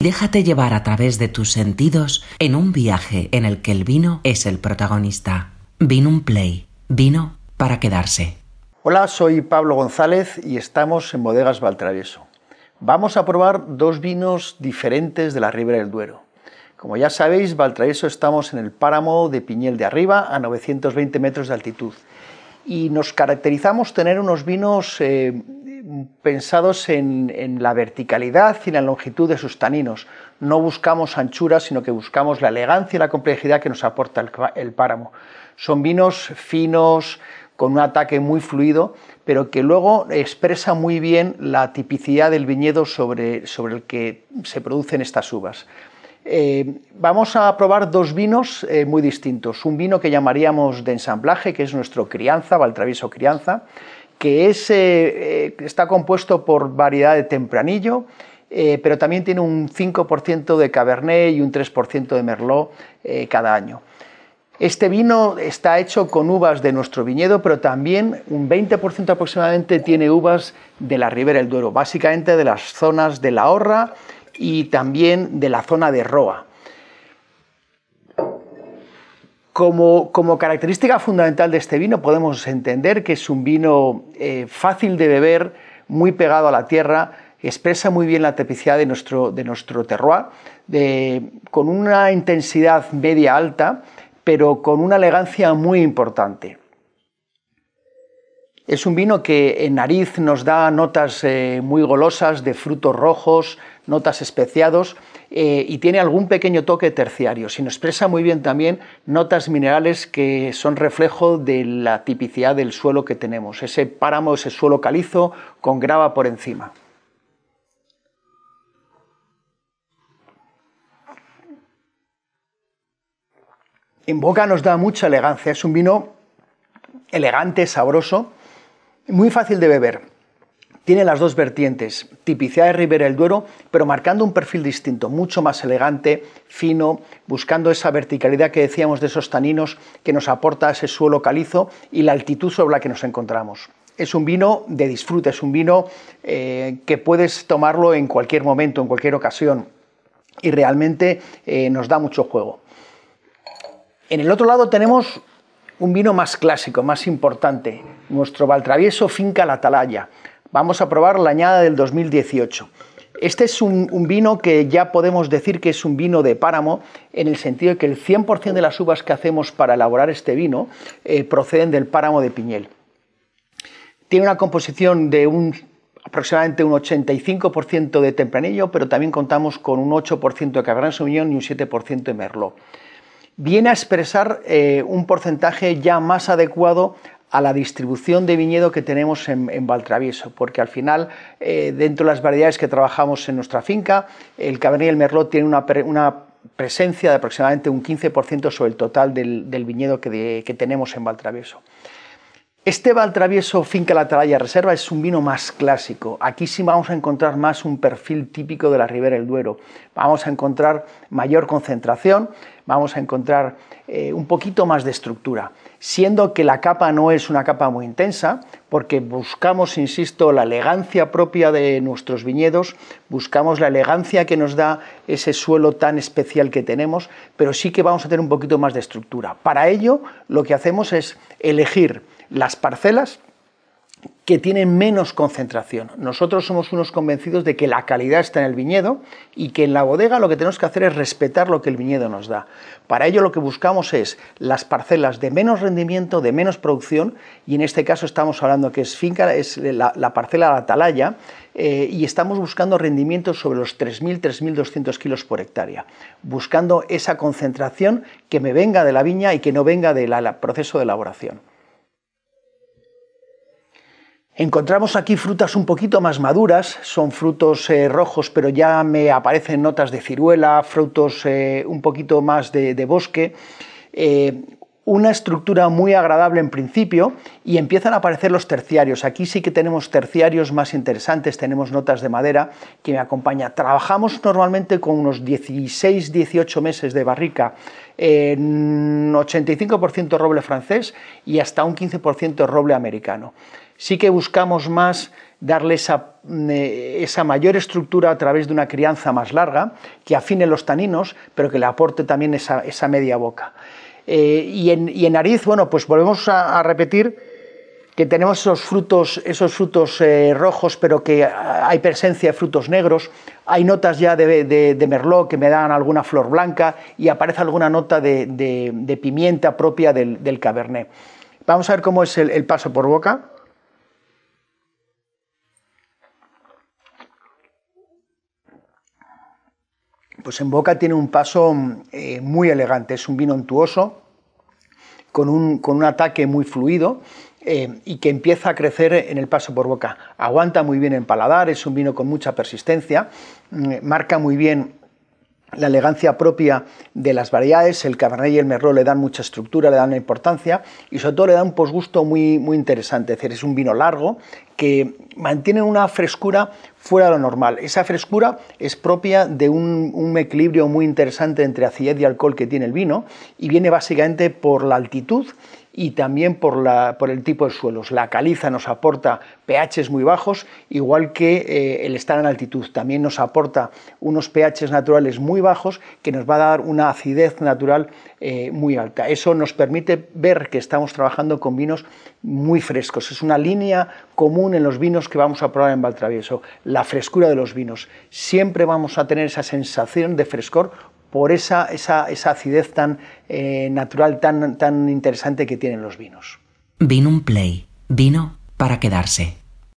Déjate llevar a través de tus sentidos en un viaje en el que el vino es el protagonista. Vino un Play. Vino para quedarse. Hola, soy Pablo González y estamos en Bodegas Valtravieso. Vamos a probar dos vinos diferentes de la Ribera del Duero. Como ya sabéis, Valtravieso estamos en el páramo de Piñel de Arriba, a 920 metros de altitud. Y nos caracterizamos tener unos vinos eh, pensados en, la verticalidad y la longitud de sus taninos. No buscamos anchura, sino que buscamos la elegancia y la complejidad que nos aporta el, páramo. Son vinos finos, con un ataque muy fluido, pero que luego expresa muy bien la tipicidad del viñedo sobre, el que se producen estas uvas. Eh, vamos a probar dos vinos eh, muy distintos. Un vino que llamaríamos de ensamblaje, que es nuestro crianza, Valtravieso crianza, que eh, está compuesto por variedad de tempranillo, pero también tiene un 5% de Cabernet y un 3% de Merlot cada año. Este vino está hecho con uvas de nuestro viñedo, pero también un 20% aproximadamente tiene uvas de la Ribera del Duero, básicamente de las zonas de la Horra y también de la zona de Roa. Como, característica fundamental de este vino podemos entender que es un vino eh, fácil de beber, muy pegado a la tierra, expresa muy bien la nuestro, de nuestro terroir, con una intensidad media alta, pero con una elegancia muy importante. Es un vino que en nariz nos da notas eh, muy golosas de frutos rojos, notas especiados eh, y tiene algún pequeño toque terciario. Se nos expresa muy bien también notas minerales que son reflejo de la tipicidad del suelo que tenemos, ese páramo, ese suelo calizo con grava por encima. En boca nos da mucha elegancia, es un vino elegante, sabroso, muy fácil de beber. Tiene las dos vertientes, tipicidad de Ribera del Duero, pero marcando un perfil distinto, mucho más elegante, fino, buscando esa verticalidad que decíamos de esos taninos que nos aporta ese suelo calizo y la altitud sobre la que nos encontramos. Es un vino de disfrute, es un vino eh, que puedes tomarlo en cualquier momento, en cualquier ocasión, y realmente eh, nos da mucho juego. En el otro lado tenemos un vino más clásico, más importante, nuestro Valtravieso Finca La Atalaya. Vamos a probar la añada del 2018. Este es un, vino que ya podemos decir que es un vino de páramo, en el sentido de que el 100% de las uvas que hacemos para elaborar este vino eh, proceden del páramo de Piñel. Tiene una composición de un, aproximadamente un 85% de tempranillo, pero también contamos con un 8% de Cabernet Sauvignon y un 7% de Merlot viene a expresar eh, un porcentaje ya más adecuado a la distribución de viñedo que tenemos en, Valtravieso, porque al final, eh, dentro de las variedades que trabajamos en nuestra finca, el Cabernet y el Merlot tienen una, presencia de aproximadamente un 15% sobre el total del, viñedo que, que tenemos en Valtravieso. Este Valtravieso Finca La Atalaya Reserva es un vino más clásico. Aquí sí vamos a encontrar más un perfil típico de la Ribera del Duero. Vamos a encontrar mayor concentración, vamos a encontrar eh, un poquito más de estructura, siendo que la capa no es una capa muy intensa, porque buscamos, insisto, la elegancia propia de nuestros viñedos, buscamos la elegancia que nos da ese suelo tan especial que tenemos, pero sí que vamos a tener un poquito más de estructura. Para ello, lo que hacemos es elegir las parcelas que tienen menos concentración. Nosotros somos unos convencidos de que la calidad está en el viñedo y que en la bodega lo que tenemos que hacer es respetar lo que el viñedo nos da. Para ello lo que buscamos es las parcelas de menos rendimiento, de menos producción, y en este caso estamos hablando que es finca, es la, parcela de la atalaya, eh, y estamos buscando rendimientos sobre los 3.000, 3.200 kilos por hectárea, buscando esa concentración que me venga de la viña y que no venga del proceso de elaboración. Encontramos aquí frutas un poquito más maduras, son frutos eh, rojos, pero ya me aparecen notas de ciruela, frutos eh, un poquito más de, bosque. Eh, una estructura muy agradable en principio y empiezan a aparecer los terciarios. Aquí sí que tenemos terciarios más interesantes, tenemos notas de madera que me acompaña. Trabajamos normalmente con unos 16-18 meses de barrica, en 85% roble francés y hasta un 15% roble americano. Sí que buscamos más darle esa, eh, esa, mayor estructura a través de una crianza más larga, que afine los taninos, pero que le aporte también esa, media boca. Eh, y, en, nariz, bueno, pues volvemos a, repetir que tenemos esos frutos, esos frutos eh, rojos, pero que hay presencia de frutos negros, hay notas ya de, merlot que me dan alguna flor blanca y aparece alguna nota de, pimienta propia del, cabernet. Vamos a ver cómo es el paso por boca. Pues en boca tiene un paso eh, muy elegante, es un vino untuoso, con un, con un ataque muy fluido eh, y que empieza a crecer en el paso por boca. Aguanta muy bien en paladar, es un vino con mucha persistencia, mm, marca muy bien la elegancia propia de las variedades, el Cabernet y el Merlot le dan mucha estructura, le dan importancia y sobre todo le dan un posgusto muy, muy interesante, es decir, es un vino largo que mantiene una frescura fuera de lo normal. Esa frescura es propia de un, un, equilibrio muy interesante entre acidez y alcohol que tiene el vino y viene básicamente por la altitud y también por, la, por el tipo de suelos. La caliza nos aporta pHs muy bajos, igual que eh, el estar en altitud. También nos aporta unos pHs naturales muy bajos que nos va a dar una acidez natural eh, muy alta. Eso nos permite ver que estamos trabajando con vinos muy frescos. Es una línea común en los vinos que vamos a probar en Valtravieso, la frescura de los vinos. Siempre vamos a tener esa sensación de frescor por esa, esa, acidez tan eh, natural, tan, tan interesante que tienen los vinos. Vino un play, vino para quedarse.